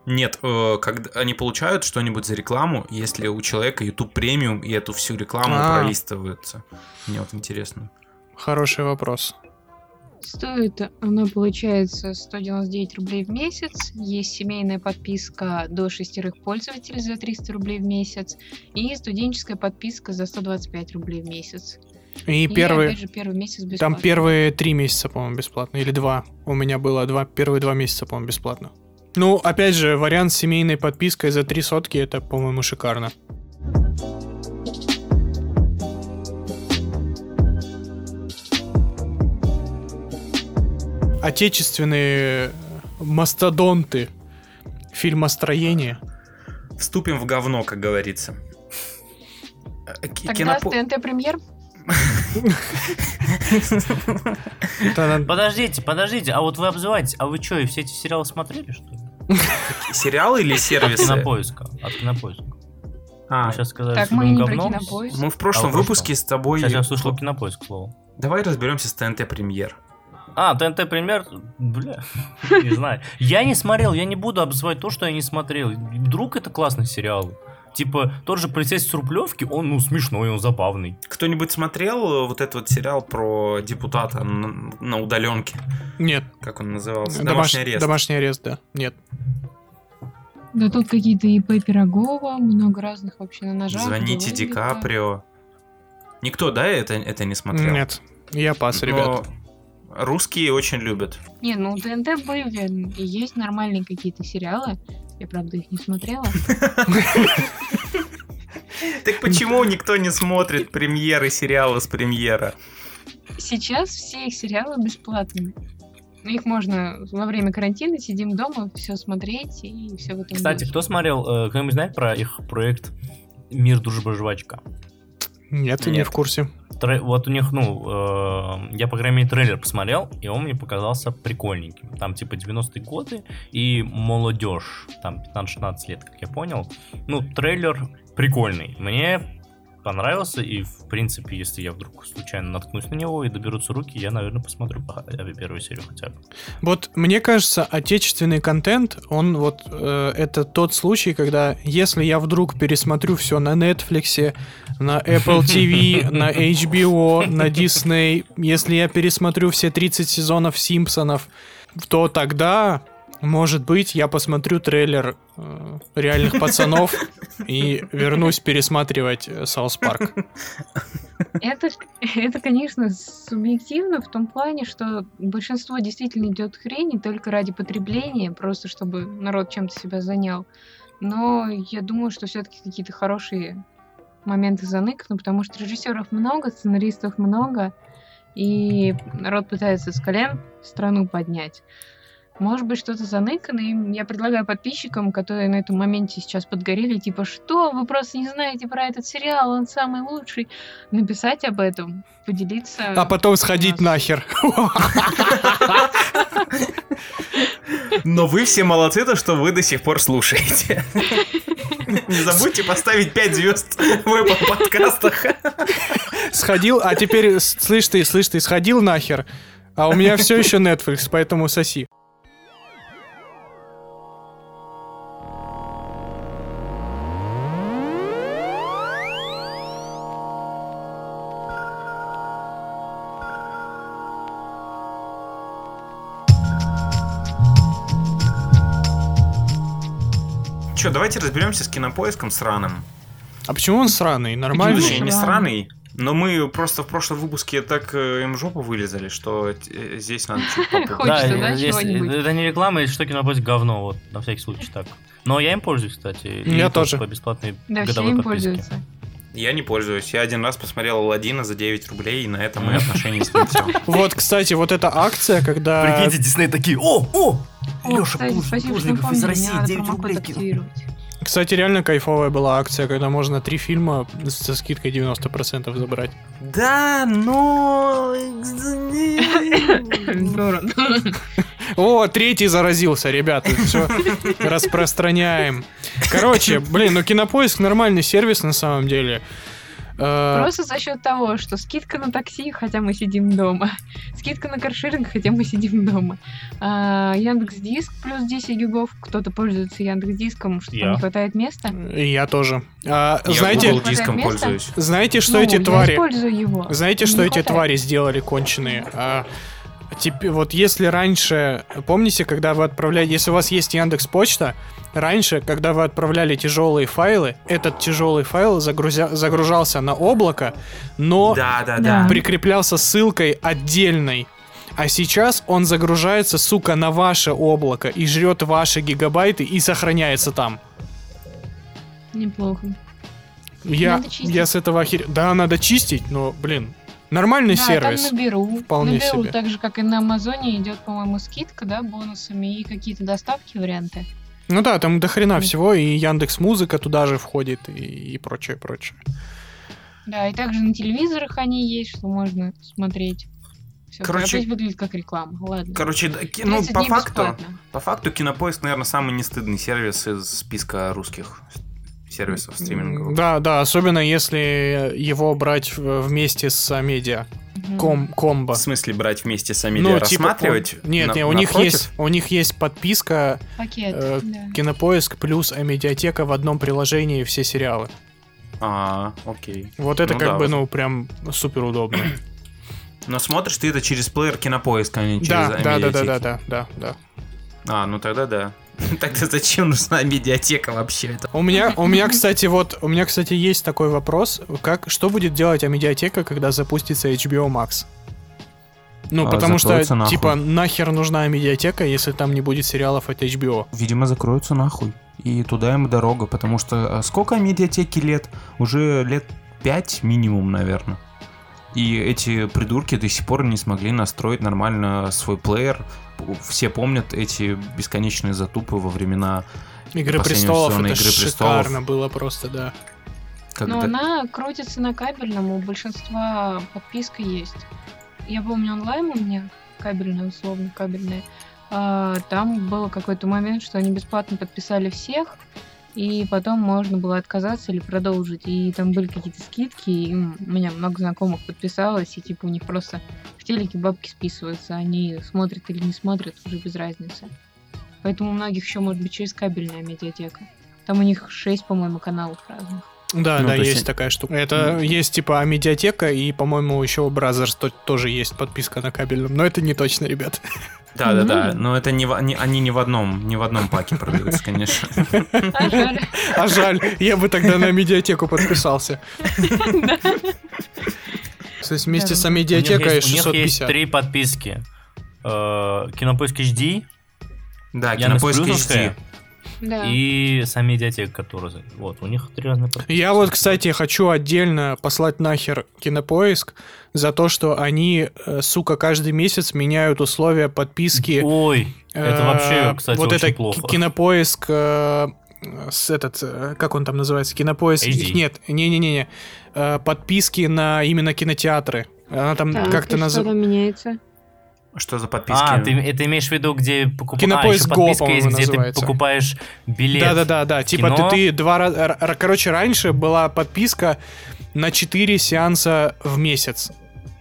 Нет, э, когда они получают что-нибудь за рекламу, если у человека YouTube премиум и эту всю рекламу А. пролистываются. Мне вот интересно. Хороший вопрос. Стоит она, получается, 199 рублей в месяц. Есть семейная подписка до шестерых пользователей за 300 рублей в месяц. И студенческая подписка за 125 рублей в месяц. И И, первый, опять же, первый месяц бесплатно. там первые три месяца, по-моему, бесплатно. Или два. У меня было два, первые два месяца, по-моему, бесплатно. Ну, опять же, вариант с семейной подпиской за три сотки, это, по-моему, шикарно. Отечественные мастодонты фильмостроения. Вступим в говно, как говорится. Тогда кинопо- с ТНТ премьер. Это на- Подождите, подождите, а вот вы обзываетесь, а вы что, и все эти сериалы смотрели, что ли? Сериалы или От сервисы? кинопоиска. От кинопоиска. А, сейчас сказали, Так, что мы не про говно. кинопоиск. мы в прошлом А, выпуске с тобой... Сейчас я слышал кинопоиск слово. Давай разберемся с ТНТ премьер. А, ТНТ премьер, бля, не знаю. Я не смотрел, я не буду обзывать то, что я не смотрел. Вдруг это классный сериал. Типа, тот же полицейский с Рублевки, он, ну, смешной, он забавный. Кто-нибудь смотрел э, вот этот вот сериал про депутата на, на удаленке? Нет, Как он назывался? домаш- Домашний арест. домашний арест, да. Нет. Да тут какие-то ИП Пирогова, много разных вообще на ножах. Звоните. Ди Каприо. Никто, да, это, это не смотрел? Нет. Я пас, Но ребят. Русские очень любят. Не, ну у ТНТ были и есть нормальные какие-то сериалы. Я, правда, их не смотрела. Так почему никто не смотрит премьеры сериала с премьера? Сейчас все их сериалы бесплатные. Их можно во время карантина сидим дома, все смотреть и все в этом Кстати, духе. кто смотрел, э, кто-нибудь знает про их проект «Мир, дружба, жвачка»? Нет, не Нет. в курсе. Тре- вот у них, ну, э, я, по крайней мере, трейлер посмотрел, и он мне показался прикольненьким. Там, типа, 90-е годы и молодежь, там, 15-16 лет, как я понял. Ну, трейлер прикольный. Мне понравился, и, в принципе, если я вдруг случайно наткнусь на него и доберутся руки, я, наверное, посмотрю по- э, первую серию хотя бы. Вот мне кажется, отечественный контент, он вот э, это тот случай, когда если я вдруг пересмотрю все на Netflix, на Apple TV, на HBO, на Disney, если я пересмотрю все 30 сезонов Симпсонов, то тогда, может быть, я посмотрю трейлер э, реальных пацанов и вернусь пересматривать э, South Park. Это, это, конечно, субъективно в том плане, что большинство действительно идет хрени только ради потребления, просто чтобы народ чем-то себя занял. Но я думаю, что все-таки какие-то хорошие моменты заныканы, потому что режиссеров много, сценаристов много, и народ пытается с колен страну поднять. Может быть, что-то заныкано, и я предлагаю подписчикам, которые на этом моменте сейчас подгорели, типа, что, вы просто не знаете про этот сериал, он самый лучший, написать об этом, поделиться. А потом сходить нахер. Но вы все молодцы, то, что вы до сих пор слушаете. Не забудьте поставить 5 звезд в Apple подкастах. Сходил, а теперь, слышь ты, слышь ты, сходил нахер. А у меня все еще Netflix, поэтому соси. Че, давайте разберемся с кинопоиском сраным. А почему он сраный? Нормальный? Точнее, не Сраный. но мы просто в прошлом выпуске так э, им жопу вылезали, что э, здесь надо чуть да, здесь- это не реклама, если что, кинопоиск говно, вот, на всякий случай так. Но я им пользуюсь, кстати. и Я то тоже. По бесплатной Да, все годовой им подписке. пользуются. Я не пользуюсь. Я один раз посмотрел Алладина за 9 рублей, и на этом мои отношения с ним все. Вот, кстати, вот эта акция, когда... Прикиньте, Дисней такие, о, о! О, Леша кстати, Плуж- спасибо, что Плужников из России мне надо 9 промокод рублей кинул. Кстати, реально кайфовая была акция, когда можно три фильма со скидкой 90% забрать. Да, но... О, третий заразился, ребята. Все распространяем. Короче, блин, ну кинопоиск нормальный сервис на самом деле. Э, Просто за счет того, что скидка на такси, хотя мы сидим дома. Скидка на каршеринг, хотя мы сидим дома. А, Яндекс Диск плюс 10 гигов. Кто-то пользуется Яндекс Диском, что не хватает места. Я тоже. А, Я знаете, Google диском места? пользуюсь. знаете, что Ну, эти твари... его. Знаете, что Не эти хватает. твари сделали конченые? А, теперь, вот если раньше, помните, когда вы отправляли, если у вас есть Яндекс Почта, раньше, когда вы отправляли тяжелые файлы, этот тяжелый файл загрузя- загружался на облако, но Да, да, Да. прикреплялся ссылкой отдельной. А сейчас он загружается, сука, на ваше облако и жрет ваши гигабайты и сохраняется там. Неплохо. Я, я с этого охер... Да, надо чистить, но, блин, нормальный да, сервис. там наберу. Вполне наберу, себе. так же, как и на Амазоне идет, по-моему, скидка, да, бонусами и какие-то доставки варианты. Ну да, там до хрена всего, и Яндекс Музыка туда же входит, и, и прочее, прочее. Да, и также на телевизорах они есть, что можно смотреть. Все, Короче- опять выглядит как реклама. Ладно. Короче, да, ки- ну, 30 по факту, бесплатно. по факту Кинопоиск, наверное, самый нестыдный сервис из списка русских сервисов стриминговых. Да, да, особенно если его брать вместе с медиа. Ком, комбо. В смысле брать вместе с Амедиа, Ну, типа, рассматривать? он- Нет, на- не, у них есть, у них есть подписка Пакет. э, да. Кинопоиск плюс медиатека в одном приложении все сериалы. А, окей. Вот это Ну как да, бы, вот. ну, прям супер удобно. Но смотришь ты это через плеер Кинопоиска, а не через Да, да, да, да, да, да, да, да. А, ну тогда да. Тогда зачем нужна медиатека вообще? Это? У меня, у меня, кстати, вот, у меня, кстати, есть такой вопрос, как, что будет делать медиатека, когда запустится HBO Max? Ну, А, потому что, нахуй. типа, нахер нужна медиатека, если там не будет сериалов от HBO? Видимо, закроются нахуй. И туда им дорога, потому что а, сколько медиатеки лет? Уже лет пять минимум, наверное. И эти придурки до сих пор не смогли настроить нормально свой плеер. Все помнят эти бесконечные затупы во времена, Игры престолов, это «Игры престолов». шикарно было просто, да. когда... Но она крутится на кабельном, у большинства подписка есть. Я помню онлайн у меня, кабельная, условно кабельная. а, там был какой-то момент, что они бесплатно подписали всех, и потом можно было отказаться или продолжить. И там были какие-то скидки, и у меня много знакомых подписалось, и типа у них просто в телеке бабки списываются, они смотрят или не смотрят, уже без разницы. Поэтому у многих еще может быть через кабельная Амедиатека. Там у них 6, по-моему, каналов разных. Да, Ну, да, есть есть такая штука. Это есть типа Амедиатека, и, по-моему, еще у Бразерс то- тоже есть подписка на кабельном. Но это не точно, ребят. Да, да, да. Но это не, в- они, они не в одном, не в одном паке продаются, конечно. А жаль. А жаль, я бы тогда на медиатеку подписался. То есть вместе с медиатекой есть- у них есть 650. три подписки. Э, Кинопоиск HD Да, Кинопоиск HD. Да. и сам медиатека, который... Вот, у них три разные подписки. Я вот, кстати, хочу отдельно послать нахер кинопоиск за то, что они, э, сука, каждый месяц меняют условия подписки. Ой, это Э, вообще, кстати, вот очень это плохо. ки- кинопоиск, э, с этот, как он там называется, кинопоиск. HD. Нет, не-не-не, подписки на именно кинотеатры. Она там как-то называется. меняется? Что за подписки? А, ты это имеешь в виду, где покупаешь... Кинопоиск Go, подписка по-моему, есть, где называется. ты покупаешь билет. Да, да, да, да. Типа ты, кино. ты два раза. Короче, раньше была подписка на 4 сеанса в месяц.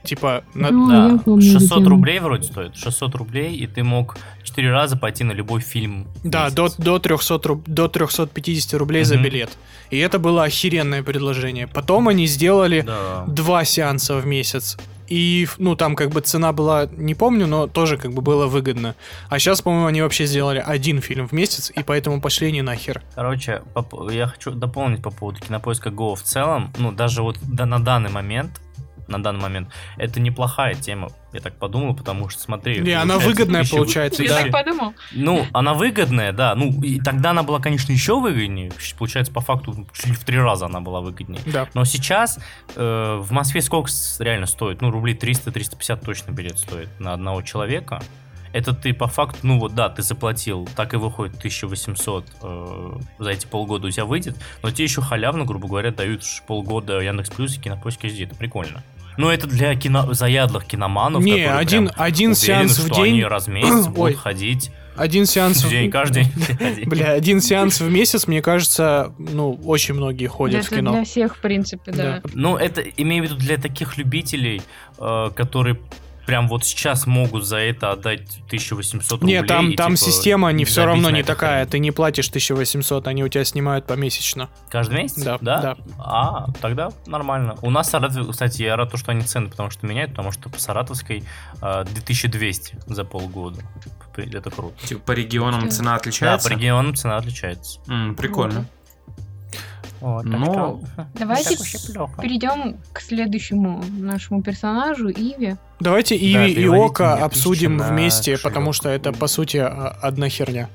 Типа, на- Ну, Да, эту 600 тему. рублей вроде стоит. 600 рублей, и ты мог 4 раза пойти на любой фильм. да, до, до, 300, руб- до 350 рублей за Мгм. билет. И это было охеренное предложение. Потом они сделали Да. два сеанса в месяц. И, ну, там как бы цена была, не помню, но тоже как бы было выгодно. А сейчас, по-моему, они вообще сделали один фильм в месяц, и поэтому пошли не нахер. Короче, я хочу дополнить по поводу кинопоиска Go в целом. Ну, даже вот на данный момент, на данный момент, это неплохая тема, я так подумал, потому что, смотри... Не, она выгодная тысяча- получается, Я да. так подумал. Ну, она выгодная, да. Ну, и тогда она была, конечно, еще выгоднее. Получается, по факту, чуть ли в три раза она была выгоднее. Да. Но сейчас э, в Москве сколько реально стоит? Ну, рублей 300-350 точно билет стоит на одного человека. Это ты по факту, ну вот да, ты заплатил, так и выходит 1800 э, за эти полгода у тебя выйдет, но тебе еще халявно, грубо говоря, дают полгода Яндекс Плюс и Кинопоиск HD, это прикольно. Ну, это для кино... заядлых киноманов. Не, один, прям один уверены, сеанс в день. они раз в месяц Ой. будут ходить. Один сеанс в День, каждый день. Бля, один сеанс в месяц, мне кажется, ну, очень многие ходят в Это кино. для всех, в принципе, да. Да. Ну, это имею в виду для таких любителей, э, которые прям вот сейчас могут за это отдать 1800 рублей. Не, там, и, там типа, система не забить все равно не такая. хрень. Ты не платишь 1800, они у тебя снимают помесячно. Каждый месяц? Да, да. да. А, тогда нормально. У нас в Саратове, кстати, я рад, что они цены, потому что меняют, потому что по Саратовской э, 2200 за полгода. Это круто. Типа по регионам цена Да, отличается? по регионам цена отличается. М, прикольно. Вот, Но- Давайте и. Перейдем к следующему нашему персонажу, Иве. Давайте Иви и переводите Ока обсудим вместе, кошелек. потому что это, по сути, а, одна херня.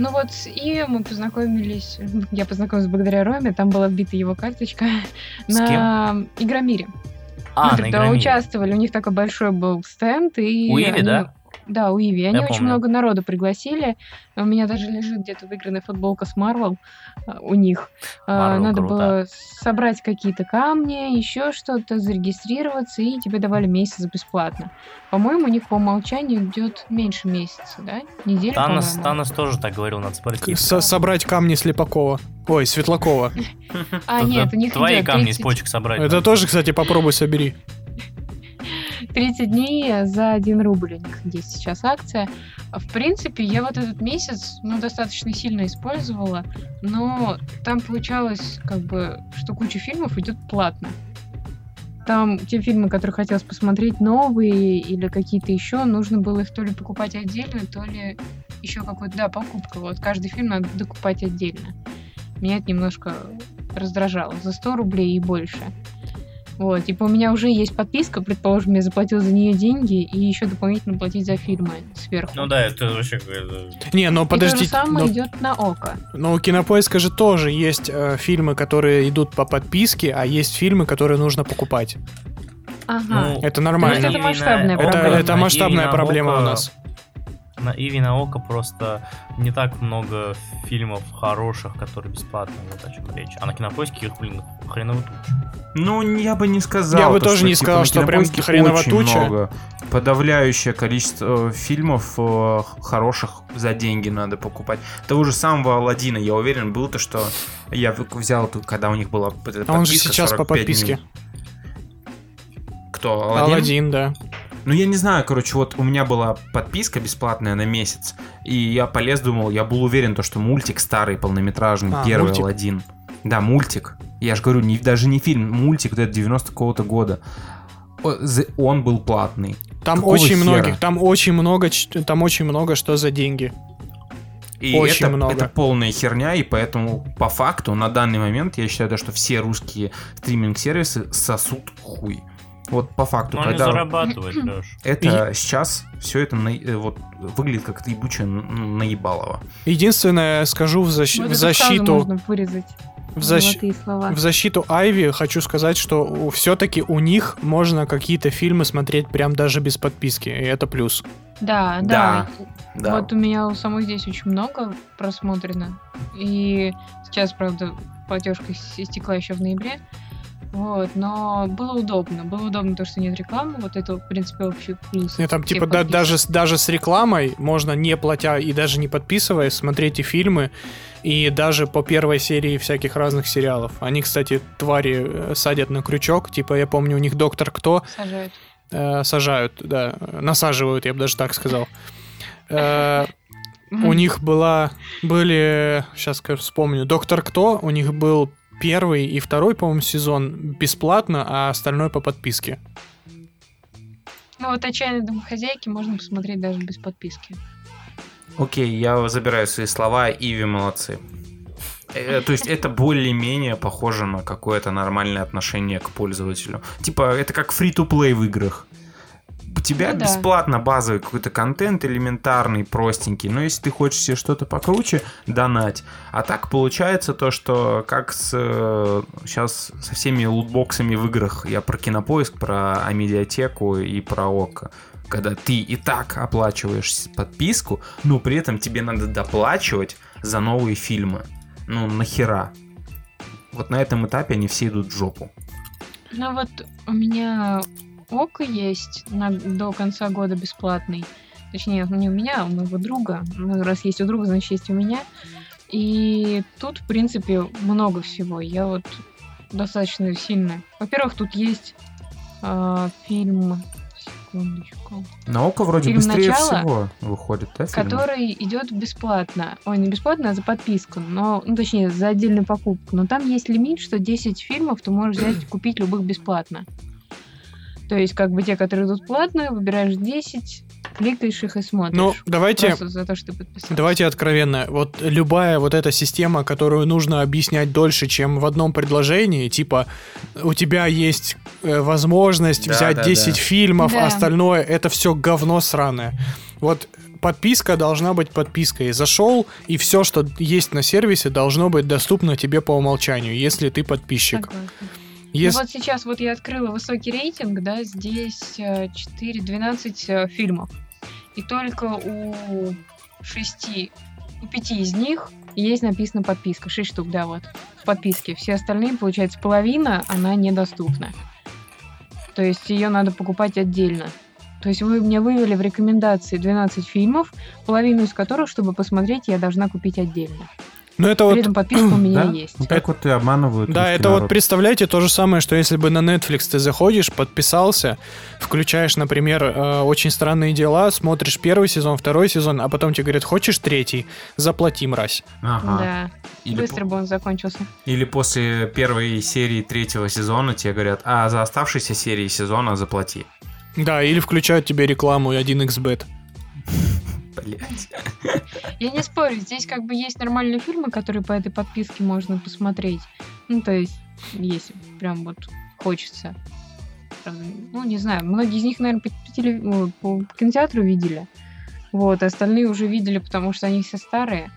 Ну вот с Иве мы познакомились, я познакомилась благодаря Роме, там была вбита его карточка С на Игромире. А, мы на тогда Игромире. участвовали, у них такой большой был стенд. И У Иви, они- да? Да, у Иви. Они Я очень помню. много народу пригласили. У меня даже лежит где-то выигранная футболка с Марвел а, у них. А, Marvel Надо круто. было собрать какие-то камни, еще что-то, зарегистрироваться, и тебе давали месяц бесплатно. По-моему, у них по умолчанию идет меньше месяца, да? Неделя, Танос. Танос тоже так говорил, надо спортив. Со- собрать камни Слепакова. Ой, Светлакова. А, нет, у них Твои камни 30 из почек собрать. Это тоже, кстати, попробуй собери. 30 дней за 1 рубль у них есть сейчас акция. В принципе, я вот этот месяц ну, достаточно сильно использовала, но там получалось, как бы, что куча фильмов идет платно. Там те фильмы, которые хотелось посмотреть, новые или какие-то еще, нужно было их то ли покупать отдельно, то ли еще какой-то, да, покупка. Вот каждый фильм надо докупать отдельно. Меня это немножко раздражало. За 100 рублей и больше. Вот, типа у меня уже есть подписка, предположим, я заплатил за нее деньги и еще дополнительно платить за фильмы сверху. Ну да, это вообще. Не, но И то же подождите. самое но- идет на око. Но у Кинопоиска же тоже есть э, фильмы, которые идут по подписке, а есть фильмы, которые нужно покупать. Ага. Ну, Это Ну, нормально. это Иви на- масштабная Это, проблема. это на масштабная проблема у нас. На Иви на Око просто не так много фильмов хороших, которые бесплатные, вот о чем речь. А на кинопоиске их, блин, хреново Ну, я бы не сказал. Я бы то, тоже не типа, сказал, на что прям хреново очень туча. много. Подавляющее количество э, фильмов э, хороших за деньги надо покупать. Того же самого Алладина, я уверен, был то, что я взял тут, когда у них была вот эта А он же подписка сейчас по 45 подписке. дней. Кто? Алладин? Алладин, да. Ну, я не знаю, короче, вот у меня была подписка бесплатная на месяц, и я полез, думал, я был уверен, то, что мультик старый, полнометражный, А, первый мультик. Алладин. Да, мультик. Я же говорю, не, даже не фильм, мультик, вот это 90 какого-то года. Он был платный. Там Какого очень хера? многих, там очень много, там очень много что за деньги. И Очень это, много. это полная херня, и поэтому по факту на данный момент я считаю, то, что все русские стриминг-сервисы сосут хуй. Вот по факту, Но когда зарабатывают, Леш. это сейчас все это на- э, вот выглядит как ебучее наебалово. Единственное, скажу в, защ- Вот в защиту, можно вырезать. в, защ- в защиту Айви хочу сказать, что все-таки у них можно какие-то фильмы смотреть прям даже без подписки, и это плюс. Да, Да, да. Да. Вот у меня у самой здесь очень много просмотрено. И сейчас, правда, платежка истекла еще в ноябре. Вот, но было удобно. Было удобно то, что нет рекламы. Вот это, в принципе, общий плюс. И там, типа, да- даже, даже с рекламой можно, не платя и даже не подписываясь, смотреть и фильмы, и даже по первой серии всяких разных сериалов. Они, кстати, твари э, садят на крючок. Типа, я помню, у них доктор кто Сажают. э, сажают, да, насаживают, я бы даже так сказал. Э, У них была, были, сейчас вспомню, Доктор Кто, у них был первый и второй, по-моему, сезон бесплатно, а остальное по подписке. Ну вот «Отчаянные домохозяйки» можно посмотреть даже без подписки. Окей, я забираю свои слова, Иви молодцы. Э, То есть это более-менее похоже на какое-то нормальное отношение к пользователю. Типа, это как free-to-play в играх. Тебя Ну да. бесплатно базовый какой-то контент элементарный, простенький. Но если ты хочешь себе что-то покруче, донать. А так получается то, что как с сейчас со всеми лутбоксами в играх. Я про кинопоиск, про Амедиатеку и про ОК. когда ты и так оплачиваешь подписку, но при этом тебе надо доплачивать за новые фильмы. Ну, нахера? Вот на этом этапе они все идут в жопу. Ну вот у меня Око есть на, до конца года бесплатный. Точнее, не у меня, а у моего друга. Ну, раз есть у друга, значит есть у меня. И тут, в принципе, много всего. Я вот достаточно сильно. Во-первых, тут есть а, фильм. Секундочку. Наука вроде Фильм быстрее «Начало», всего выходит, да, фильмы? который идет бесплатно. Ой, не бесплатно, а за подписку. Но, ну, точнее, за отдельную покупку. Но там есть лимит, что 10 фильмов ты можешь взять купить любых бесплатно. То есть, как бы те, которые идут платно, выбираешь 10, кликаешь их и смотришь. Ну, давайте, Просто за то, что ты давайте откровенно. Вот любая вот эта система, которую нужно объяснять дольше, чем в одном предложении, типа у тебя есть э, возможность Да, взять да, 10 да. фильмов, Да. а остальное это все говно сраное. Вот подписка должна быть подпиской. Зашел, и все, что есть на сервисе, должно быть доступно тебе по умолчанию, если ты подписчик. Согласна. Ес- Ну вот сейчас вот я открыла высокий рейтинг, да, здесь э, 4, 12 э, фильмов. И только у 6, у 5 из них есть написано подписка. 6 штук, да, вот, в подписке. Все остальные, получается, половина, она недоступна. То есть ее надо покупать отдельно. То есть вы мне вывели в рекомендации 12 фильмов, половину из которых, чтобы посмотреть, я должна купить отдельно. Ну это При вот этом подписка у меня Да? есть. Вот так вот и обманывают Да, это вот народ. представляете то же самое, что если бы на Netflix ты заходишь, подписался, включаешь, например, э, очень странные дела, смотришь первый сезон, второй сезон, а потом тебе говорят, хочешь третий, заплати, мразь. Ага. Да, Или, быстро бы он закончился. или после первой серии третьего сезона тебе говорят, а за оставшиеся серии сезона заплати. Да, или включают тебе рекламу 1xbet. Блять. Я не спорю, здесь как бы есть нормальные фильмы, которые по этой подписке можно посмотреть. Ну, то есть, если прям вот хочется. Ну, не знаю, многие из них, наверное, по, по теле- ой, по кинотеатру видели. Вот, остальные уже видели, потому что они все старые.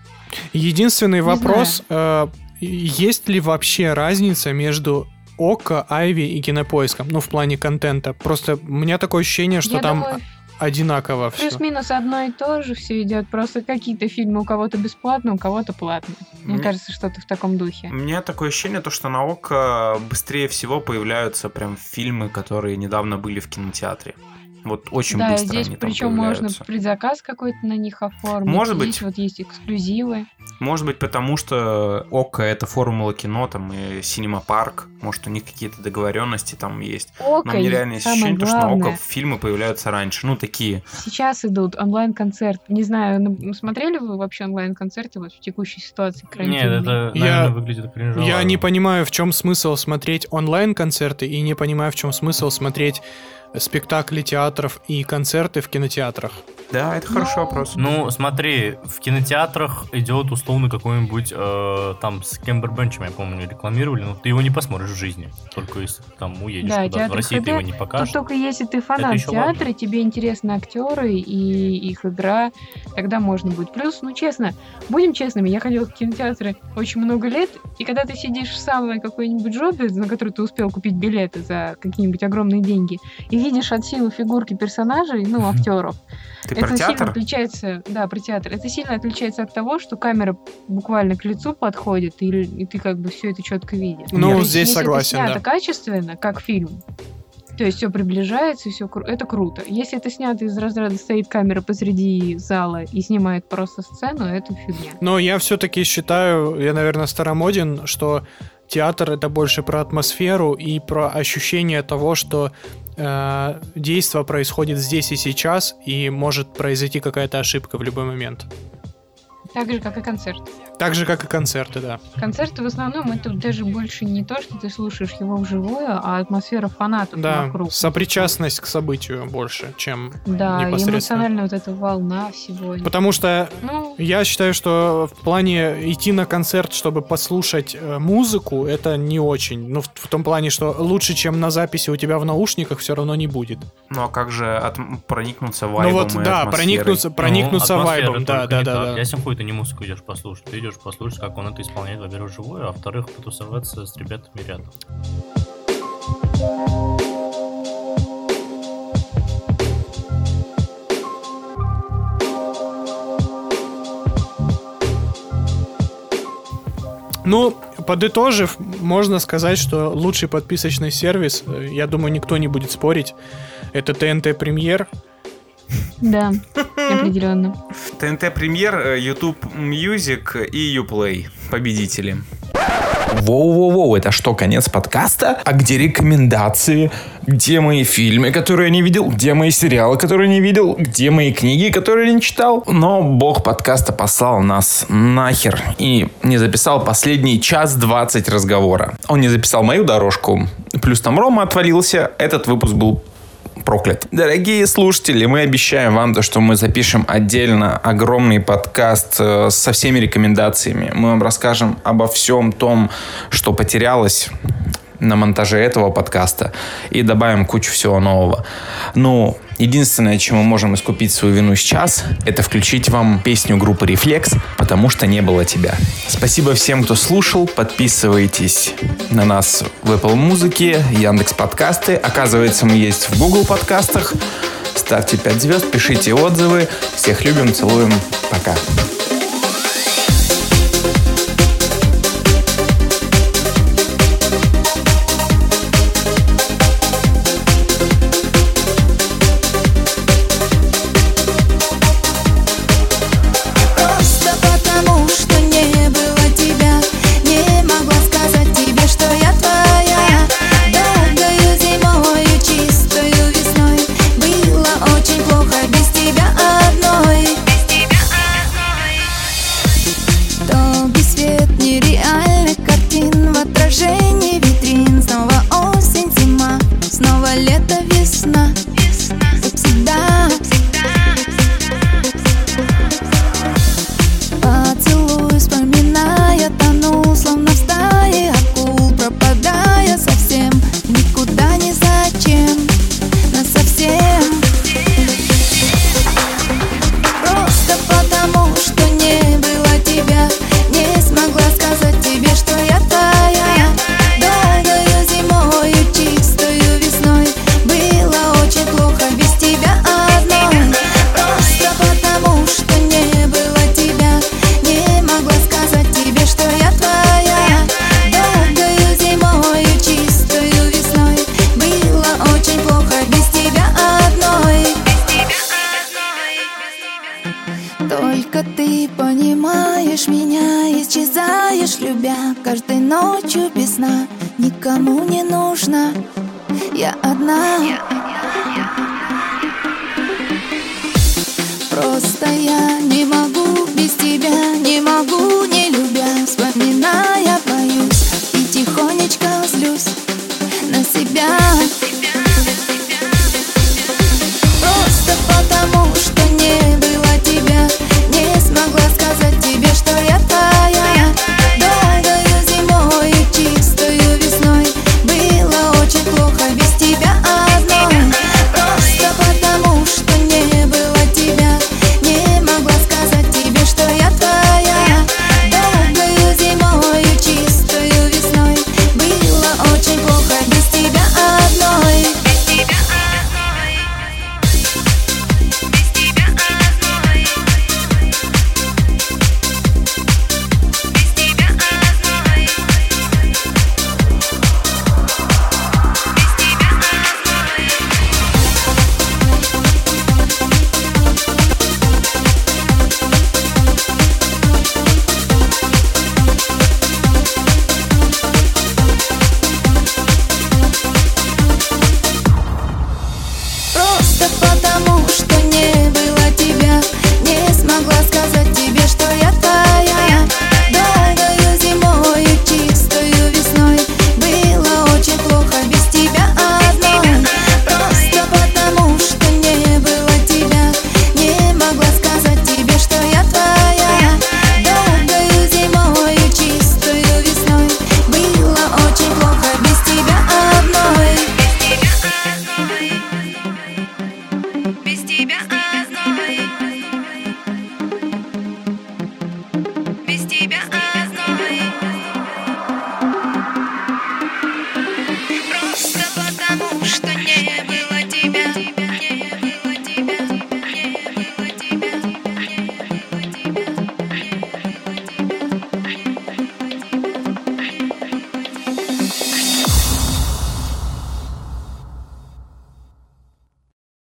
Единственный Не вопрос, э, есть ли вообще разница между Око, Айви и Кинопоиском? Ну, в плане контента. Просто у меня такое ощущение, что Я там думаю, одинаково все. плюс-минус одно и то же все идет. Просто какие-то фильмы у кого-то бесплатно, у кого-то платно. Мне Мне- кажется, что-то в таком духе. У меня такое ощущение, то, что на ОКО быстрее всего появляются прям фильмы, которые недавно были в кинотеатре. Вот очень да, быстро здесь они там причем можно предзаказ какой-то на них оформить. Может Здесь быть. вот есть эксклюзивы. Может быть, потому что ОКО это формула кино, там и Синема Парк, может, у них какие-то договоренности там есть. Око, Но мне реально есть ощущение, то, что на ОКО фильмы появляются раньше. Ну, такие. Сейчас идут онлайн-концерты. Не знаю, ну, смотрели вы вообще онлайн-концерты вот в текущей ситуации Нет, это, Я- наверное, выглядит кринжово. Я не понимаю, в чем смысл смотреть онлайн-концерты, и не понимаю, в чем смысл смотреть спектакли театров и концерты в кинотеатрах. Да, это хороший Ну, вопрос. Ну, смотри, в кинотеатрах идет условно какой-нибудь э, там с Кембербенчем, я помню, рекламировали, но ты его не посмотришь в жизни. Только если ты там уедешь Да, куда-то. В России ты ХД, его не покажешь. только если ты фанат еще театра, ладно. тебе интересны актеры и их игра, тогда можно будет. Плюс, ну честно, будем честными, я ходила в кинотеатры очень много лет, и когда ты сидишь в самой какой-нибудь жопе, на которую ты успел купить билеты за какие-нибудь огромные деньги, и видишь от силы фигурки персонажей, ну, актеров, Ты это сильно отличается, да, про театр. Это сильно отличается от того, что камера буквально к лицу подходит, и, и ты как бы все это четко видишь. Ну, есть, здесь если согласен, это снято да. качественно, как фильм, то есть все приближается, все это круто. Если это снято из разряда стоит камера посреди зала и снимает просто сцену, это фигня. Но я все-таки считаю, я, наверное, старомоден, что театр это больше про атмосферу и про ощущение того, что э, действо происходит здесь и сейчас, и может произойти какая-то ошибка в любой момент. Так же, как и концерт. Так же, как и концерты, да. Концерты в основном это даже больше не то, что ты слушаешь его вживую, а атмосфера фанатов Да, вокруг. сопричастность к событию больше, чем Да, эмоционально вот эта волна всего. Потому что Ну, я считаю, что в плане идти на концерт, чтобы послушать э, музыку, это не очень. Ну, в, в том плане, что лучше, чем на записи у тебя в наушниках, все равно не будет. Ну, а как же от- проникнуться вайбом ну вот, и да, атмосферой? проникнуться, Ну, проникнуться атмосфера вайбом, да, да, да, да. Ясен хуй, ты не музыку идешь послушать, ты идешь послушать, как он это исполняет, во-первых, живую, а во-вторых, потусоваться с ребятами рядом. Ну, подытожив, можно сказать, что лучший подписочный сервис, э, я думаю, никто не будет спорить, это ТНТ Премьер. Да. определенно. ТНТ Премьер, э, YouTube Music и Uplay. Победители. Воу-воу-воу, это что, конец подкаста? А где рекомендации? Где мои фильмы, которые я не видел? Где мои сериалы, которые я не видел? Где мои книги, которые я не читал? Но бог подкаста послал нас нахер и не записал последний час 20 разговора. Он не записал мою дорожку. Плюс там Рома отвалился. Этот выпуск был проклят. Дорогие слушатели, мы обещаем вам то, что мы запишем отдельно огромный подкаст э, со всеми рекомендациями. Мы вам расскажем обо всем том, что потерялось на монтаже этого подкаста и добавим кучу всего нового. Ну, единственное, чем мы можем искупить свою вину сейчас, это включить вам песню группы Reflex, потому что не было тебя. Спасибо всем, кто слушал. Подписывайтесь на нас в Apple Музыке, Яндекс Подкасты. Оказывается, мы есть в Google Подкастах. Ставьте 5 звезд, пишите отзывы. Всех любим, целуем. Пока. Нереальных картин В отражении витрин. Снова осень, зима Снова лето, весна